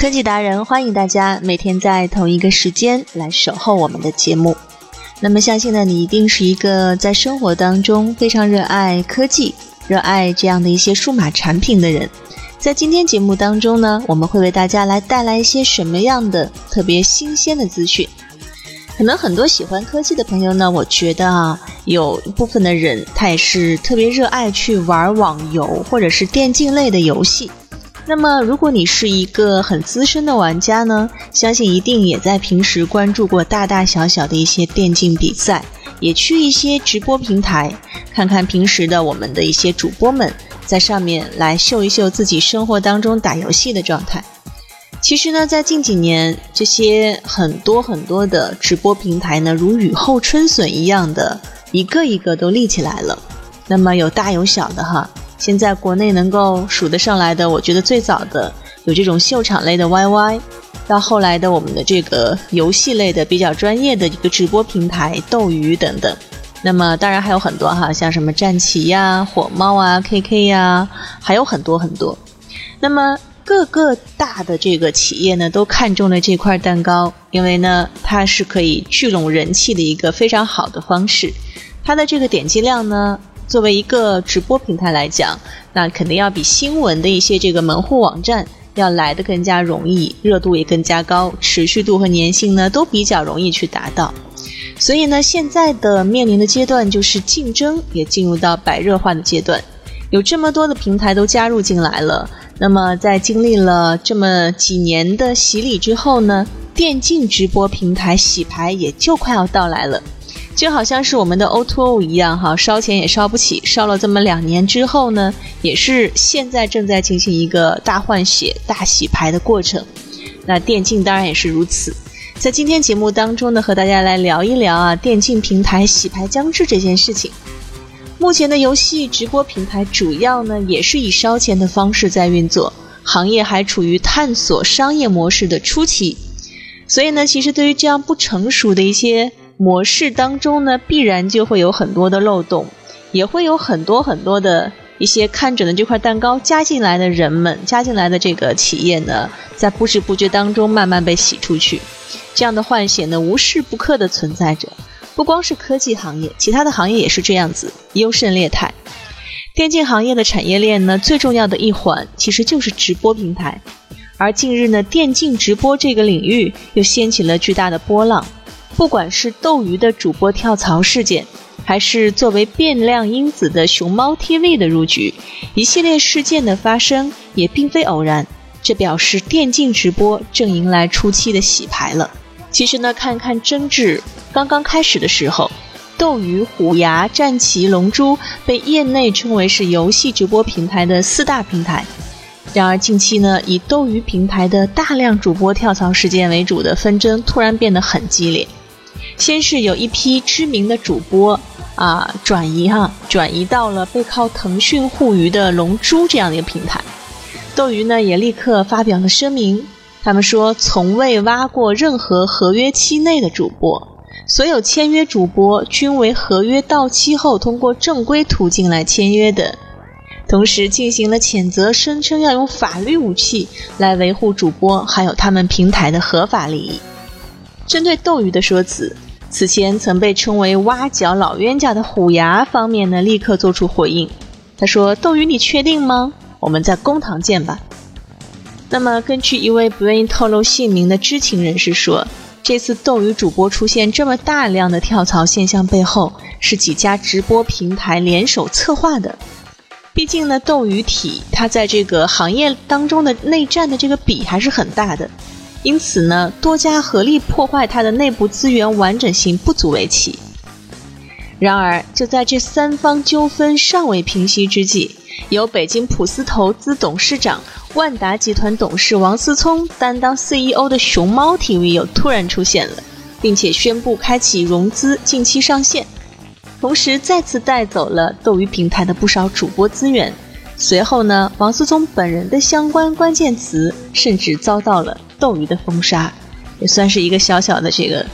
科技达人，欢迎大家每天在同一个时间来守候我们的节目。那么，相信呢，你一定是一个在生活当中非常热爱科技、热爱这样的一些数码产品的人。在今天节目当中呢，我们会为大家来带来一些什么样的特别新鲜的资讯？可能很多喜欢科技的朋友呢，我觉得啊，有一部分的人他也是特别热爱去玩网游或者是电竞类的游戏。那么，如果你是一个很资深的玩家呢，相信一定也在平时关注过大大小小的一些电竞比赛，也去一些直播平台看看平时的我们的一些主播们在上面来秀一秀自己生活当中打游戏的状态。其实呢，在近几年，这些很多很多的直播平台呢，如雨后春笋一样的，一个一个都立起来了。那么有大有小的哈。现在国内能够数得上来的，我觉得最早的有这种秀场类的 YY，到后来的我们的这个游戏类的比较专业的一个直播平台斗鱼等等。那么当然还有很多哈，像什么战旗呀、火猫啊、KK 呀，还有很多很多。那么各个大的这个企业呢，都看中了这块蛋糕，因为呢它是可以聚拢人气的一个非常好的方式。它的这个点击量呢。作为一个直播平台来讲，那肯定要比新闻的一些这个门户网站要来的更加容易，热度也更加高，持续度和粘性呢都比较容易去达到。所以呢，现在的面临的阶段就是竞争也进入到白热化的阶段，有这么多的平台都加入进来了。那么在经历了这么几年的洗礼之后呢，电竞直播平台洗牌也就快要到来了。就好像是我们的 O2O 一样，哈，烧钱也烧不起，烧了这么两年之后呢，也是现在正在进行一个大换血、大洗牌的过程。那电竞当然也是如此。在今天节目当中呢，和大家来聊一聊啊，电竞平台洗牌将至这件事情。目前的游戏直播平台主要呢，也是以烧钱的方式在运作，行业还处于探索商业模式的初期。所以呢，其实对于这样不成熟的一些。模式当中呢，必然就会有很多的漏洞，也会有很多很多的一些看准的这块蛋糕加进来的人们，加进来的这个企业呢，在不知不觉当中慢慢被洗出去。这样的换血呢，无时不刻的存在着。不光是科技行业，其他的行业也是这样子，优胜劣汰。电竞行业的产业链呢，最重要的一环其实就是直播平台，而近日呢，电竞直播这个领域又掀起了巨大的波浪。不管是斗鱼的主播跳槽事件，还是作为变量因子的熊猫 TV 的入局，一系列事件的发生也并非偶然。这表示电竞直播正迎来初期的洗牌了。其实呢，看看争执刚刚开始的时候，斗鱼、虎牙、战旗、龙珠被业内称为是游戏直播平台的四大平台。然而近期呢，以斗鱼平台的大量主播跳槽事件为主的纷争突然变得很激烈。先是有一批知名的主播啊转移哈，转移到了背靠腾讯互娱的龙珠这样的一个平台，斗鱼呢也立刻发表了声明，他们说从未挖过任何合约期内的主播，所有签约主播均为合约到期后通过正规途径来签约的，同时进行了谴责，声称要用法律武器来维护主播还有他们平台的合法利益。针对斗鱼的说辞。此前曾被称为“挖角老冤家”的虎牙方面呢，立刻做出回应。他说：“斗鱼，你确定吗？我们在公堂见吧。”那么，根据一位不愿意透露姓名的知情人士说，这次斗鱼主播出现这么大量的跳槽现象背后，是几家直播平台联手策划的。毕竟呢，斗鱼体它在这个行业当中的内战的这个比还是很大的。因此呢，多家合力破坏它的内部资源完整性不足为奇。然而，就在这三方纠纷尚未平息之际，由北京普思投资董事长、万达集团董事王思聪担当 CEO 的熊猫 TV 又突然出现了，并且宣布开启融资，近期上线。同时，再次带走了斗鱼平台的不少主播资源。随后呢，王思聪本人的相关关键词甚至遭到了斗鱼的封杀，也算是一个小小的这个。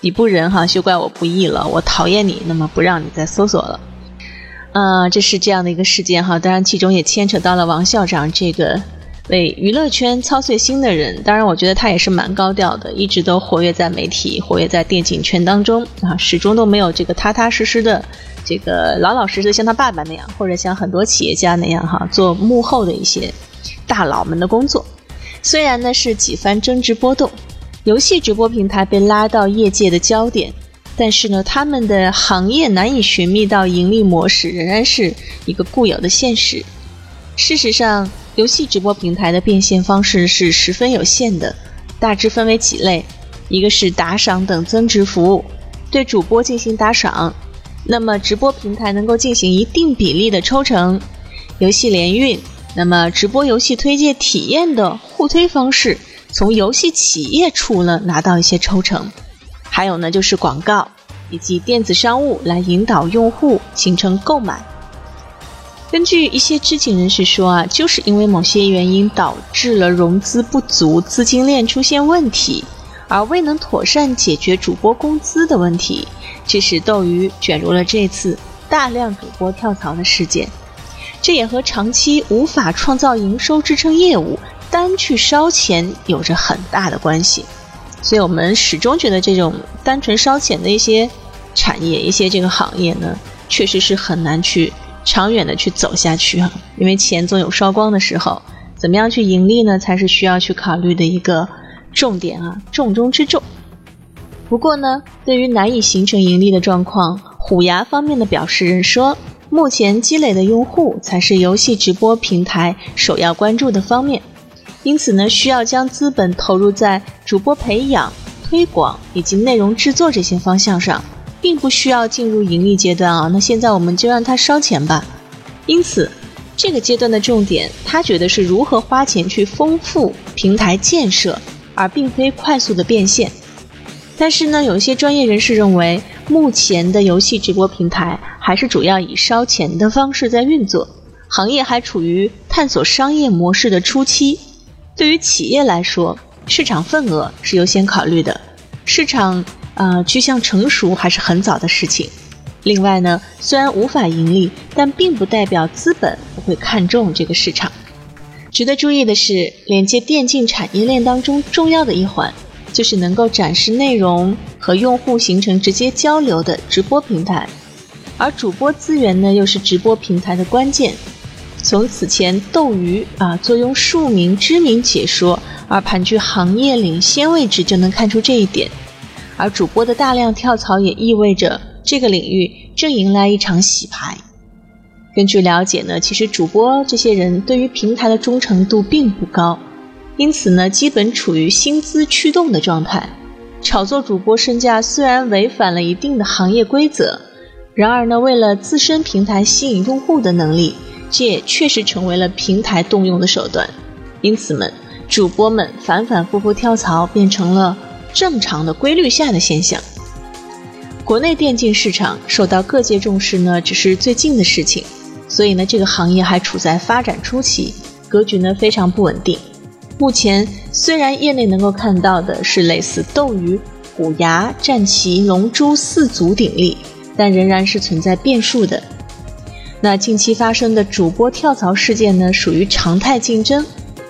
你不仁哈，休怪我不义了。我讨厌你，那么不让你再搜索了。呃，这是这样的一个事件哈。当然，其中也牵扯到了王校长这个为娱乐圈操碎心的人。当然，我觉得他也是蛮高调的，一直都活跃在媒体、活跃在电竞圈当中啊，始终都没有这个踏踏实实的、这个老老实实像他爸爸那样，或者像很多企业家那样哈，做幕后的一些大佬们的工作。虽然呢是几番争执波动。游戏直播平台被拉到业界的焦点，但是呢，他们的行业难以寻觅到盈利模式，仍然是一个固有的现实。事实上，游戏直播平台的变现方式是十分有限的，大致分为几类：一个是打赏等增值服务，对主播进行打赏，那么直播平台能够进行一定比例的抽成；游戏联运，那么直播游戏推荐体验的互推方式。从游戏企业处呢拿到一些抽成，还有呢就是广告以及电子商务来引导用户形成购买。根据一些知情人士说啊，就是因为某些原因导致了融资不足、资金链出现问题，而未能妥善解决主播工资的问题，致使斗鱼卷入了这次大量主播跳槽的事件。这也和长期无法创造营收支撑业务。单去烧钱有着很大的关系，所以我们始终觉得这种单纯烧钱的一些产业、一些这个行业呢，确实是很难去长远的去走下去哈。因为钱总有烧光的时候，怎么样去盈利呢，才是需要去考虑的一个重点啊，重中之重。不过呢，对于难以形成盈利的状况，虎牙方面的表示人说，目前积累的用户才是游戏直播平台首要关注的方面。因此呢，需要将资本投入在主播培养、推广以及内容制作这些方向上，并不需要进入盈利阶段啊。那现在我们就让他烧钱吧。因此，这个阶段的重点，他觉得是如何花钱去丰富平台建设，而并非快速的变现。但是呢，有一些专业人士认为，目前的游戏直播平台还是主要以烧钱的方式在运作，行业还处于探索商业模式的初期。对于企业来说，市场份额是优先考虑的，市场呃趋向成熟还是很早的事情。另外呢，虽然无法盈利，但并不代表资本不会看重这个市场。值得注意的是，连接电竞产业链当中重要的一环，就是能够展示内容和用户形成直接交流的直播平台，而主播资源呢，又是直播平台的关键。从此前斗鱼啊坐拥数名知名解说而盘踞行业领先位置就能看出这一点，而主播的大量跳槽也意味着这个领域正迎来一场洗牌。根据了解呢，其实主播这些人对于平台的忠诚度并不高，因此呢，基本处于薪资驱动的状态。炒作主播身价虽然违反了一定的行业规则，然而呢，为了自身平台吸引用户的能力。这也确实成为了平台动用的手段，因此们主播们反反复复跳槽变成了正常的规律下的现象。国内电竞市场受到各界重视呢，只是最近的事情，所以呢，这个行业还处在发展初期，格局呢非常不稳定。目前虽然业内能够看到的是类似斗鱼、虎牙、战旗、龙珠四足鼎立，但仍然是存在变数的。那近期发生的主播跳槽事件呢，属于常态竞争，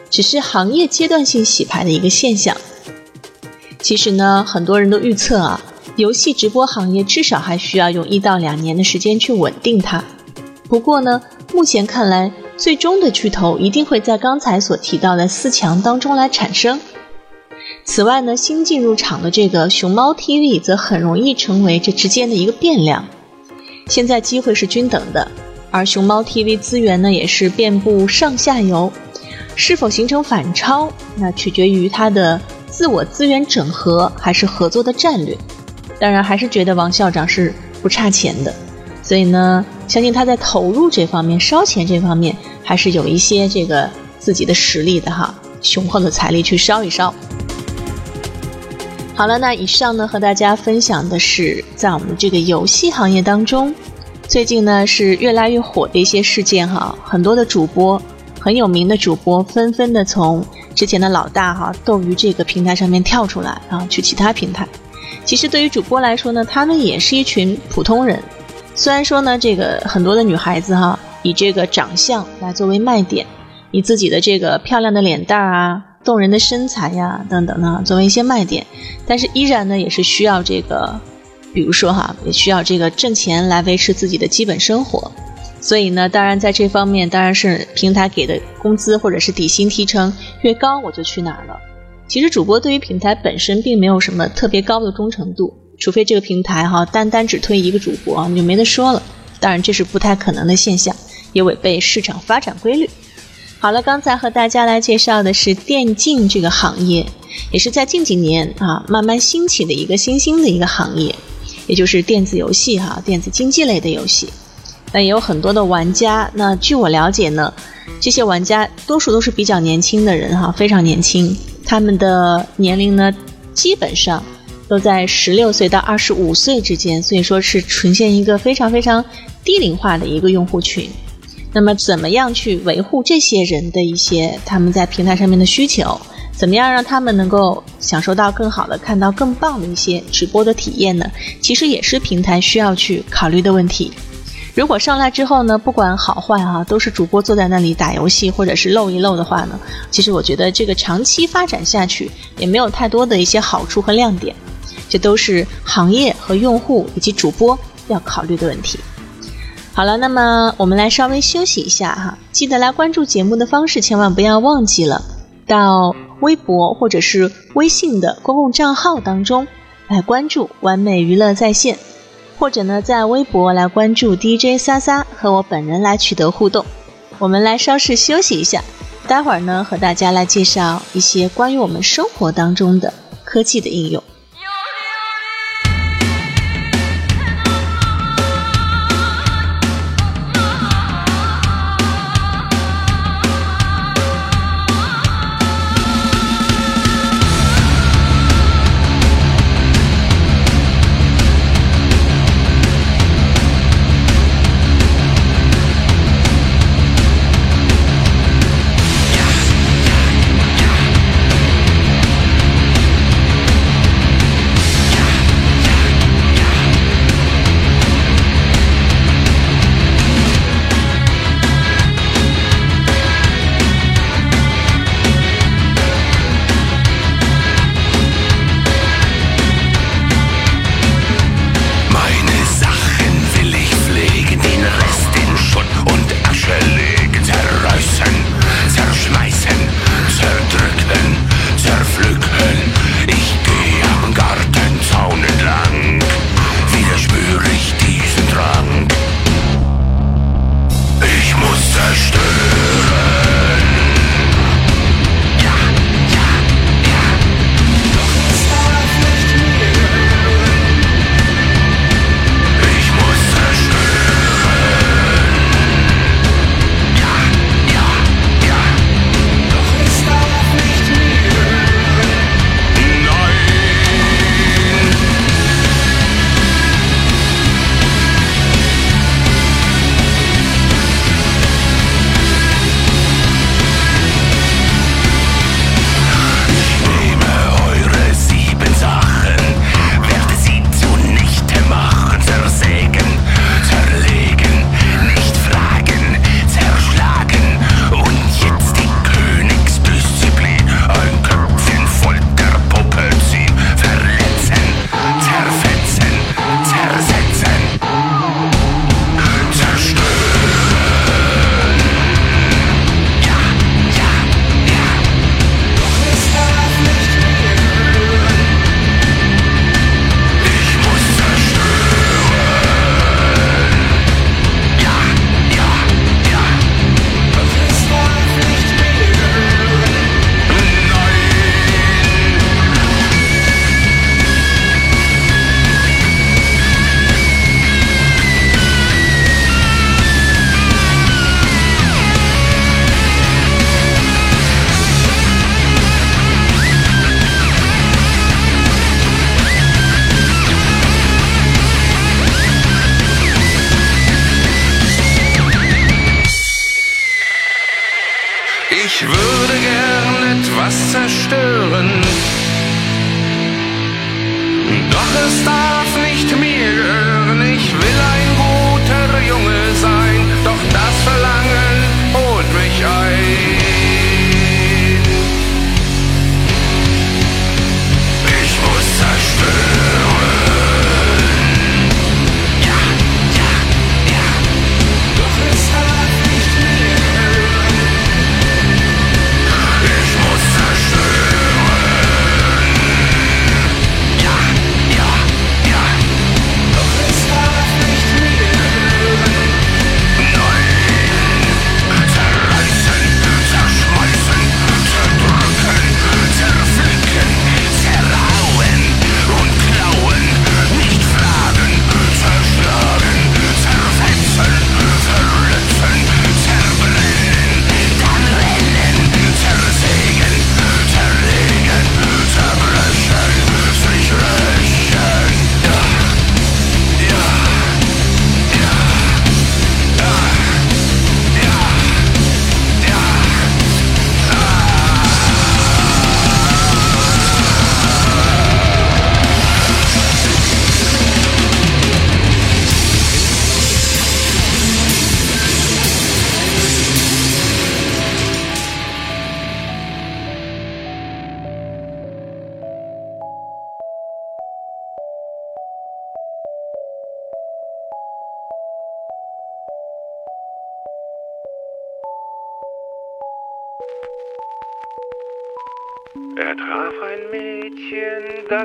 只是行业阶段性洗牌的一个现象。其实呢，很多人都预测啊，游戏直播行业至少还需要用一到两年的时间去稳定它。不过呢，目前看来，最终的巨头一定会在刚才所提到的四强当中来产生。此外呢，新进入场的这个熊猫 TV 则很容易成为这之间的一个变量。现在机会是均等的。而熊猫 TV 资源呢，也是遍布上下游，是否形成反超，那取决于它的自我资源整合还是合作的战略。当然，还是觉得王校长是不差钱的。所以呢，相信他在投入这方面、烧钱这方面，还是有一些这个自己的实力的哈，雄厚的财力去烧一烧。好了，那以上呢和大家分享的是在我们这个游戏行业当中，最近呢是越来越火的一些事件哈，很多的主播很有名的主播纷纷的从之前的老大哈斗鱼这个平台上面跳出来啊，去其他平台。其实对于主播来说呢，他们也是一群普通人。虽然说呢，这个很多的女孩子哈，以这个长相来作为卖点，以自己的这个漂亮的脸蛋儿啊、动人的身材呀等等呢，作为一些卖点，但是依然呢，也是需要这个，比如说哈，也需要这个挣钱来维持自己的基本生活。所以呢，当然在这方面，当然是平台给的工资或者是底薪提成越高，我就去哪儿了。其实主播对于平台本身并没有什么特别高的忠诚度。除非这个平台哈单单只推一个主播，你就没得说了。当然这是不太可能的现象，也违背市场发展规律。好了，刚才和大家来介绍的是电竞这个行业，也是在近几年啊慢慢兴起的一个新兴的一个行业，也就是电子游戏哈，电子竞技类的游戏。那也有很多的玩家。那据我了解呢，这些玩家多数都是比较年轻的人哈，非常年轻，他们的年龄呢基本上。都在十六岁到二十五岁之间，所以说是呈现一个非常非常低龄化的一个用户群。那么，怎么样去维护这些人的一些他们在平台上面的需求？怎么样让他们能够享受到更好的、看到更棒的一些直播的体验呢？其实也是平台需要去考虑的问题。如果上来之后呢，不管好坏哈，都是主播坐在那里打游戏或者是露一露的话呢，其实我觉得这个长期发展下去也没有太多的一些好处和亮点。这都是行业和用户以及主播要考虑的问题。好了，那么我们来稍微休息一下哈，记得来关注节目的方式，千万不要忘记了到微博或者是微信的公共账号当中来关注“完美娱乐在线”，或者呢在微博来关注 DJ 莎莎和我本人来取得互动。我们来稍事休息一下，待会儿呢和大家来介绍一些关于我们生活当中的科技的应用。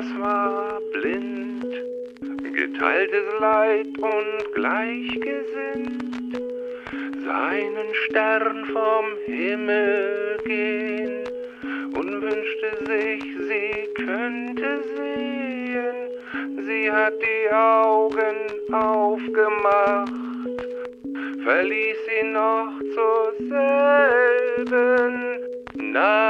Das war blind, geteiltes Leid und gleichgesinnt, seinen Stern vom Himmel gehen und wünschte sich, sie könnte sehen. Sie hat die Augen aufgemacht, verließ ihn noch zur selben Nacht.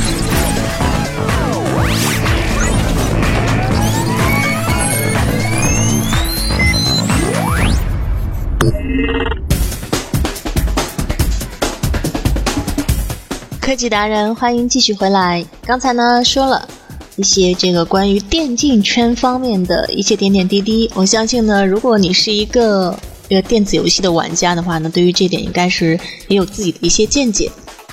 科技达人，欢迎继续回来。刚才呢说了一些这个关于电竞圈方面的一些点点滴滴，我相信呢，如果你是一个这个电子游戏的玩家的话呢，对于这点应该是也有自己的一些见解。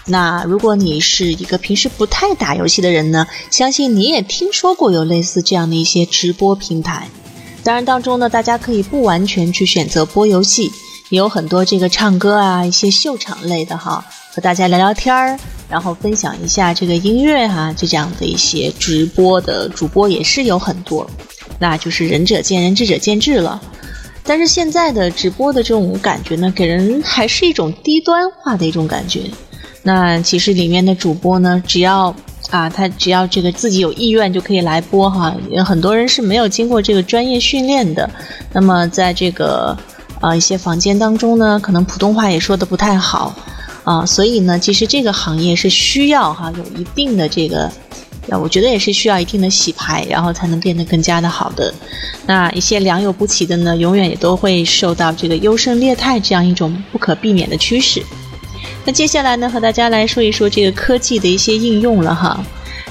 那如果你是一个平时不太打游戏的人呢，相信你也听说过有类似这样的一些直播平台。当然，当中呢，大家可以不完全去选择播游戏，也有很多这个唱歌啊，一些秀场类的哈，和大家聊聊天儿，然后分享一下这个音乐哈，就这样的一些直播的主播也是有很多，那就是仁者见仁，智者见智了。但是现在的直播的这种感觉呢，给人还是一种低端化的一种感觉。那其实里面的主播呢，只要啊，他只要这个自己有意愿就可以来播哈。有很多人是没有经过这个专业训练的，那么在这个啊一些房间当中呢，可能普通话也说的不太好啊，所以呢，其实这个行业是需要哈有一定的这个。我觉得也是需要一定的洗牌，然后才能变得更加的好的。那一些良莠不齐的呢，永远也都会受到这个优胜劣汰这样一种不可避免的趋势。那接下来呢，和大家来说一说这个科技的一些应用了哈。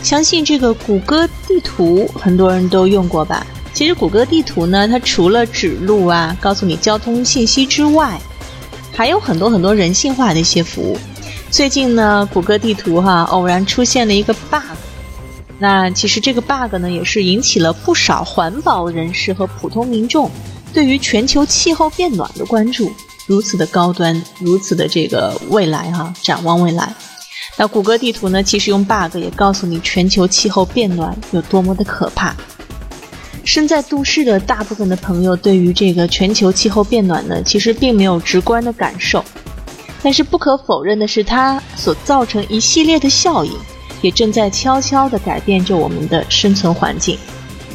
相信这个谷歌地图很多人都用过吧？其实谷歌地图呢，它除了指路啊，告诉你交通信息之外，还有很多很多人性化的一些服务。最近呢，谷歌地图哈偶然出现了一个 bug。那其实这个 bug 呢，也是引起了不少环保人士和普通民众对于全球气候变暖的关注。如此的高端，如此的这个未来哈，展望未来。那谷歌地图呢，其实用 bug 也告诉你全球气候变暖有多么的可怕。身在都市的大部分的朋友，对于这个全球气候变暖呢，其实并没有直观的感受。但是不可否认的是，它所造成一系列的效应，也正在悄悄地改变着我们的生存环境。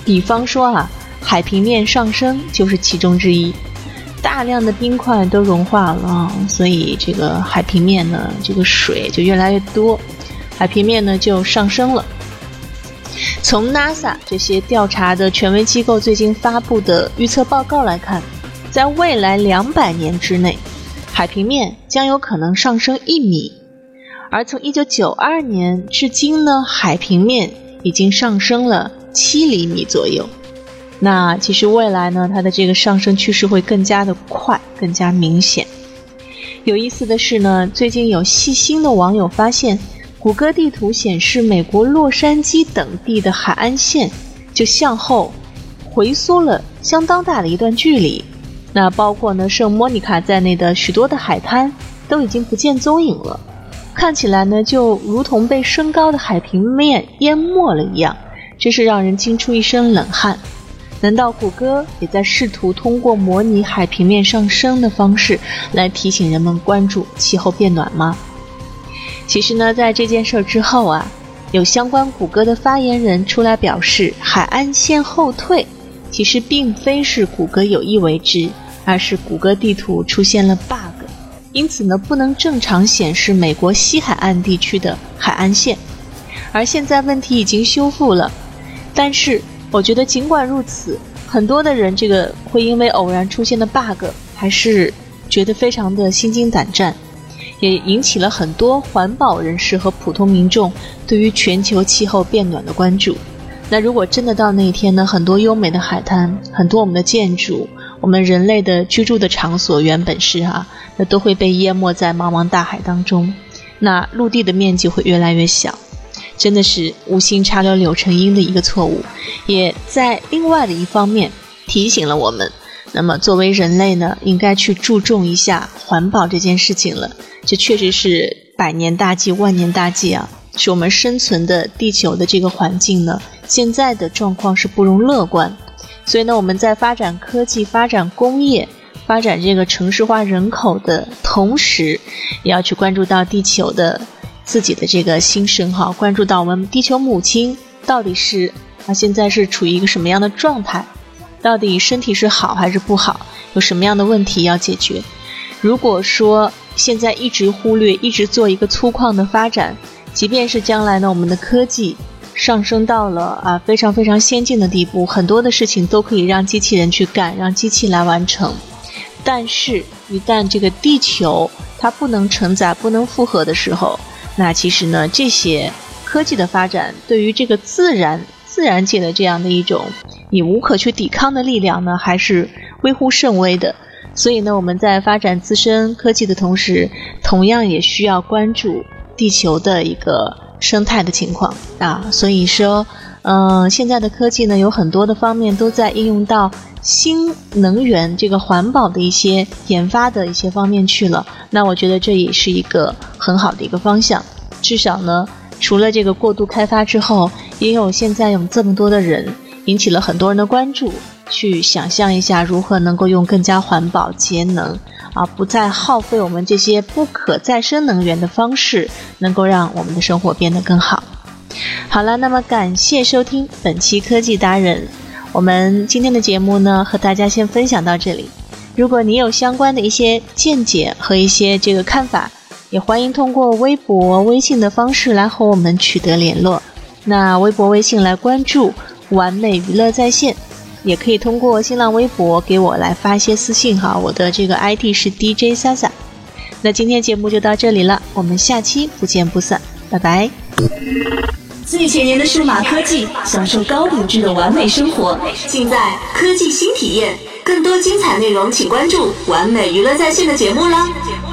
比方说啊，海平面上升就是其中之一。大量的冰块都融化了，所以这个海平面呢，这个水就越来越多，海平面呢就上升了。从 NASA 这些调查的权威机构最近发布的预测报告来看，在未来两百年之内，海平面将有可能上升一米，而从1992年至今呢，海平面已经上升了七厘米左右。那其实未来呢，它的这个上升趋势会更加的快，更加明显。有意思的是呢，最近有细心的网友发现。谷歌地图显示，美国洛杉矶等地的海岸线就向后回缩了相当大的一段距离。那包括呢圣莫妮卡在内的许多的海滩都已经不见踪影了，看起来呢就如同被升高的海平面淹没了一样，真是让人惊出一身冷汗。难道谷歌也在试图通过模拟海平面上升的方式来提醒人们关注气候变暖吗？其实呢，在这件事儿之后啊，有相关谷歌的发言人出来表示，海岸线后退其实并非是谷歌有意为之，而是谷歌地图出现了 bug，因此呢，不能正常显示美国西海岸地区的海岸线。而现在问题已经修复了，但是我觉得尽管如此，很多的人这个会因为偶然出现的 bug，还是觉得非常的心惊胆战。也引起了很多环保人士和普通民众对于全球气候变暖的关注。那如果真的到那一天呢？很多优美的海滩，很多我们的建筑，我们人类的居住的场所，原本是哈，那都会被淹没在茫茫大海当中。那陆地的面积会越来越小，真的是无心插柳柳成荫的一个错误。也在另外的一方面提醒了我们，那么作为人类呢，应该去注重一下环保这件事情了。这确实是百年大计、万年大计啊！是我们生存的地球的这个环境呢，现在的状况是不容乐观。所以呢，我们在发展科技、发展工业、发展这个城市化人口的同时，也要去关注到地球的自己的这个心声哈，关注到我们地球母亲到底是啊现在是处于一个什么样的状态，到底身体是好还是不好，有什么样的问题要解决。如果说，现在一直忽略，一直做一个粗犷的发展，即便是将来呢，我们的科技上升到了啊非常非常先进的地步，很多的事情都可以让机器人去干，让机器来完成。但是，一旦这个地球它不能承载、不能负荷的时候，那其实呢，这些科技的发展对于这个自然、自然界的这样的一种你无可去抵抗的力量呢，还是微乎甚微的。所以呢，我们在发展自身科技的同时，同样也需要关注地球的一个生态的情况啊。所以说，嗯，现在的科技呢，有很多的方面都在应用到新能源这个环保的一些研发的一些方面去了。那我觉得这也是一个很好的一个方向。至少呢，除了这个过度开发之后，也有现在有这么多的人引起了很多人的关注。去想象一下，如何能够用更加环保、节能啊，不再耗费我们这些不可再生能源的方式，能够让我们的生活变得更好。好了，那么感谢收听本期科技达人，我们今天的节目呢，和大家先分享到这里。如果你有相关的一些见解和一些这个看法，也欢迎通过微博、微信的方式来和我们取得联络。那微博、微信来关注“完美娱乐在线”。也可以通过新浪微博给我来发一些私信哈，我的这个 ID 是 DJ Sasa。那今天节目就到这里了，我们下期不见不散，拜拜。最前沿的数码科技，享受高品质的完美生活，尽在科技新体验。更多精彩内容，请关注完美娱乐在线的节目啦。